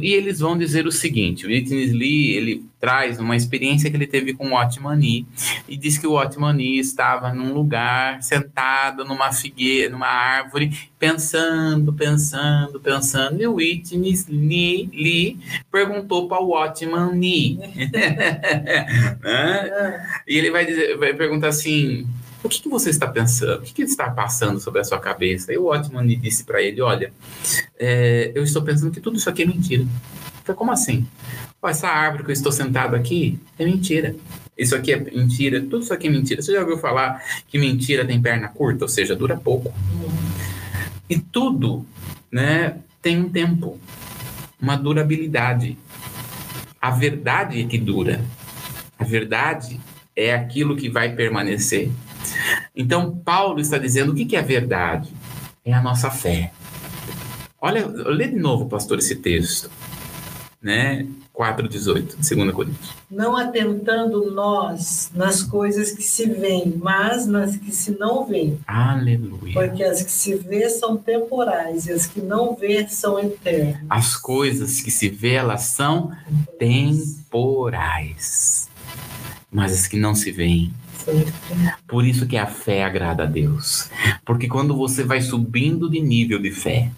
B: E eles vão dizer o seguinte: o Whitney Lee ele traz uma experiência que ele teve com o Otmani e diz que o Otmani estava num lugar sentado numa figueira, numa árvore, pensando, pensando, pensando. E o Whitney Lee, Lee perguntou para o Otmani, né? E ele vai dizer, vai perguntar assim: o que, que você está pensando? O que, que está passando sobre a sua cabeça? E o Otman disse para ele: Olha, é, eu estou pensando que tudo isso aqui é mentira. Foi como assim? essa árvore que eu estou sentado aqui é mentira. Isso aqui é mentira, tudo isso aqui é mentira. Você já ouviu falar que mentira tem perna curta, ou seja, dura pouco? E tudo, né, tem um tempo, uma durabilidade. A verdade é que dura. A verdade é aquilo que vai permanecer. Então, Paulo está dizendo o que é verdade? É a nossa fé. Olha, lê de novo, pastor, esse texto. Né? 4,18, 2 Coríntios.
A: Não atentando nós nas coisas que se veem, mas nas que se não veem.
B: Aleluia.
A: Porque as que se vê são temporais e as que não vê são eternas.
B: As coisas que se vê, elas são temporais. Mas as que não se veem por isso que a fé agrada a Deus. Porque quando você vai subindo de nível de fé,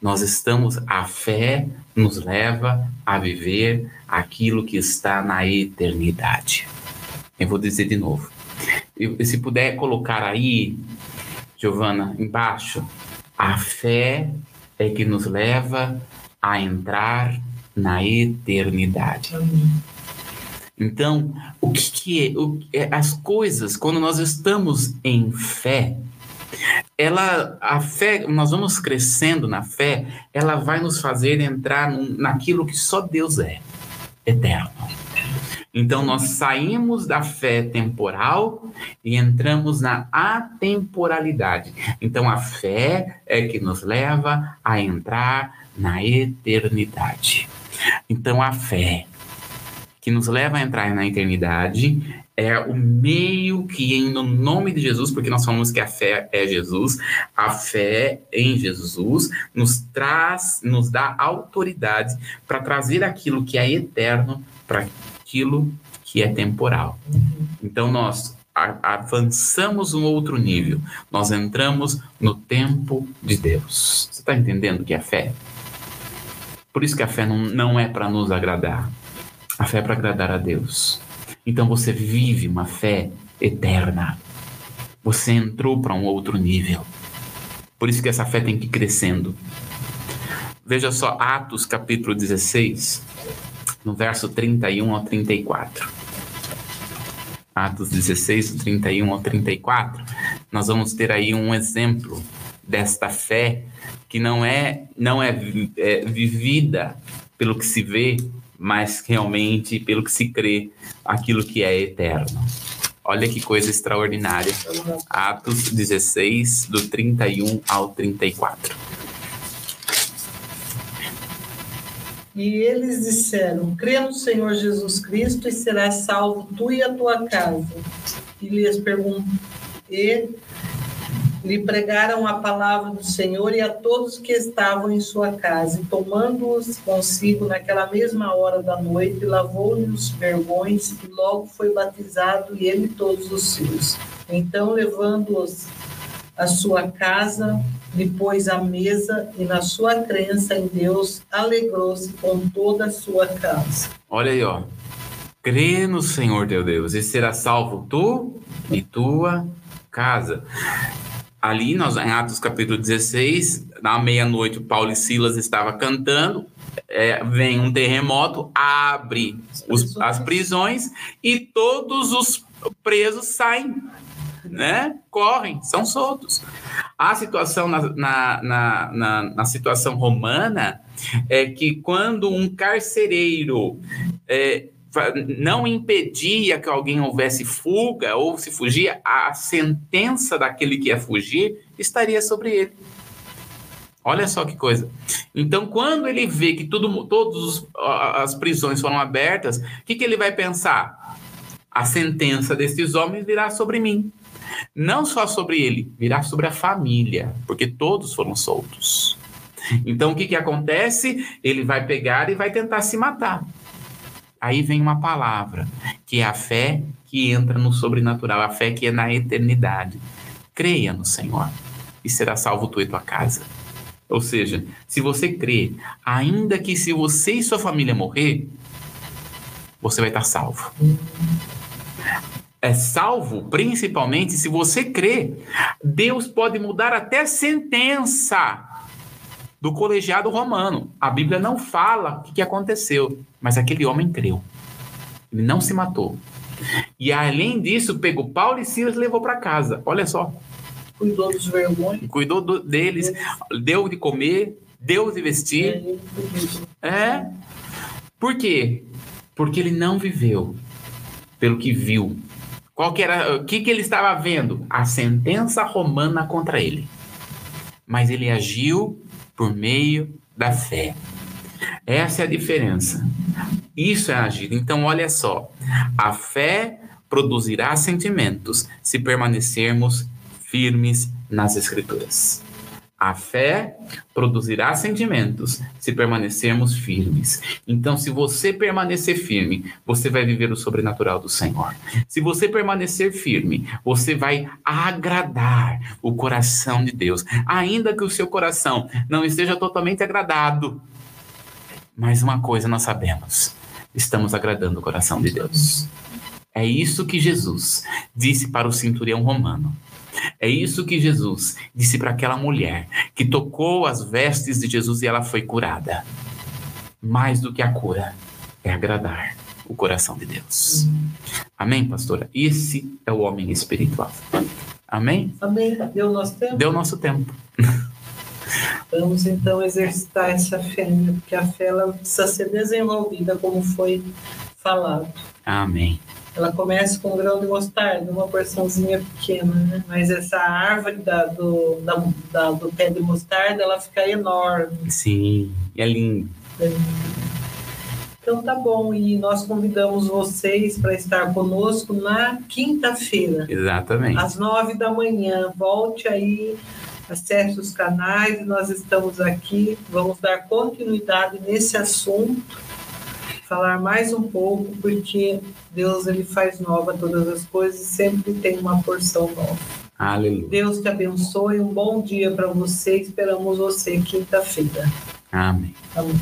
B: nós estamos, a fé nos leva a viver aquilo que está na eternidade. Eu vou dizer de novo. E se puder colocar aí, Giovana, embaixo, a fé é que nos leva a entrar na eternidade. Amém. Então, o que, que é, o, é, as coisas quando nós estamos em fé, ela a fé, nós vamos crescendo na fé, ela vai nos fazer entrar num, naquilo que só Deus é, eterno. Então nós saímos da fé temporal e entramos na atemporalidade. Então a fé é que nos leva a entrar na eternidade. Então a fé que nos leva a entrar na eternidade, é o meio que, em no nome de Jesus, porque nós falamos que a fé é Jesus, a fé em Jesus nos traz, nos dá autoridade para trazer aquilo que é eterno para aquilo que é temporal. Então nós avançamos um outro nível, nós entramos no tempo de Deus. Você está entendendo o que é fé? Por isso que a fé não, não é para nos agradar. A fé é para agradar a Deus. Então você vive uma fé eterna. Você entrou para um outro nível. Por isso que essa fé tem que ir crescendo. Veja só Atos capítulo 16, no verso 31 ao 34. Atos 16, 31 ao 34. Nós vamos ter aí um exemplo desta fé que não é não é, é vivida pelo que se vê, mas realmente pelo que se crê, aquilo que é eterno. Olha que coisa extraordinária. Atos 16, do 31 ao 34.
A: E eles disseram: Crê no Senhor Jesus Cristo e serás salvo tu e a tua casa. E lhes perguntou: e lhe pregaram a palavra do Senhor e a todos que estavam em sua casa, e tomando-os consigo naquela mesma hora da noite, lavou-lhe os vergões e logo foi batizado, e ele todos os seus. Então, levando-os à sua casa, depois à mesa e na sua crença em Deus, alegrou-se com toda a sua casa.
B: Olha aí, ó. Crê no Senhor teu Deus e será salvo tu e tua casa. Ali, nós, em Atos capítulo 16, na meia-noite, Paulo e Silas estavam cantando, é, vem um terremoto, abre os, as prisões e todos os presos saem, né? Correm, são soltos. A situação na, na, na, na, na situação romana é que quando um carcereiro é, não impedia que alguém houvesse fuga ou se fugia, a sentença daquele que ia fugir estaria sobre ele. Olha só que coisa. Então, quando ele vê que tudo, todas as prisões foram abertas, o que, que ele vai pensar? A sentença desses homens virá sobre mim. Não só sobre ele, virá sobre a família, porque todos foram soltos. Então, o que, que acontece? Ele vai pegar e vai tentar se matar. Aí vem uma palavra, que é a fé que entra no sobrenatural, a fé que é na eternidade. Creia no Senhor e será salvo tu e tua casa. Ou seja, se você crê, ainda que se você e sua família morrer, você vai estar salvo. É salvo principalmente se você crê. Deus pode mudar até sentença do colegiado romano. A Bíblia não fala o que aconteceu, mas aquele homem creu. Ele não se matou. E além disso, pegou Paulo e Silas e levou para casa. Olha só.
A: Cuidou dos vergonhos.
B: Cuidou do, deles, deu de comer, deu de vestir. É. é. Por quê? Porque ele não viveu pelo que viu. Qual que era, o que, que ele estava vendo? A sentença romana contra ele. Mas ele agiu por meio da fé. Essa é a diferença. Isso é agir. Então, olha só. A fé produzirá sentimentos se permanecermos firmes nas Escrituras. A fé produzirá sentimentos se permanecermos firmes. Então, se você permanecer firme, você vai viver o sobrenatural do Senhor. Se você permanecer firme, você vai agradar o coração de Deus, ainda que o seu coração não esteja totalmente agradado. Mas uma coisa nós sabemos: estamos agradando o coração de Deus. É isso que Jesus disse para o centurião romano. É isso que Jesus disse para aquela mulher que tocou as vestes de Jesus e ela foi curada. Mais do que a cura é agradar o coração de Deus. Amém, pastora? Esse é o homem espiritual. Amém?
A: Amém. Deu nosso tempo?
B: Deu nosso tempo.
A: Vamos então exercitar essa fé, né? porque a fé ela precisa ser desenvolvida como foi falado.
B: Amém.
A: Ela começa com um grão de mostarda, uma porçãozinha pequena, né? Mas essa árvore da, do, da, da, do pé de mostarda, ela fica enorme.
B: Sim, é lindo. É.
A: Então tá bom, e nós convidamos vocês para estar conosco na quinta-feira.
B: Exatamente.
A: Às nove da manhã. Volte aí, acesse os canais, nós estamos aqui, vamos dar continuidade nesse assunto falar mais um pouco, porque Deus ele faz nova todas as coisas e sempre tem uma porção nova.
B: Aleluia.
A: Deus te abençoe, um bom dia para você. Esperamos você quinta-feira.
B: Amém.
A: Amém.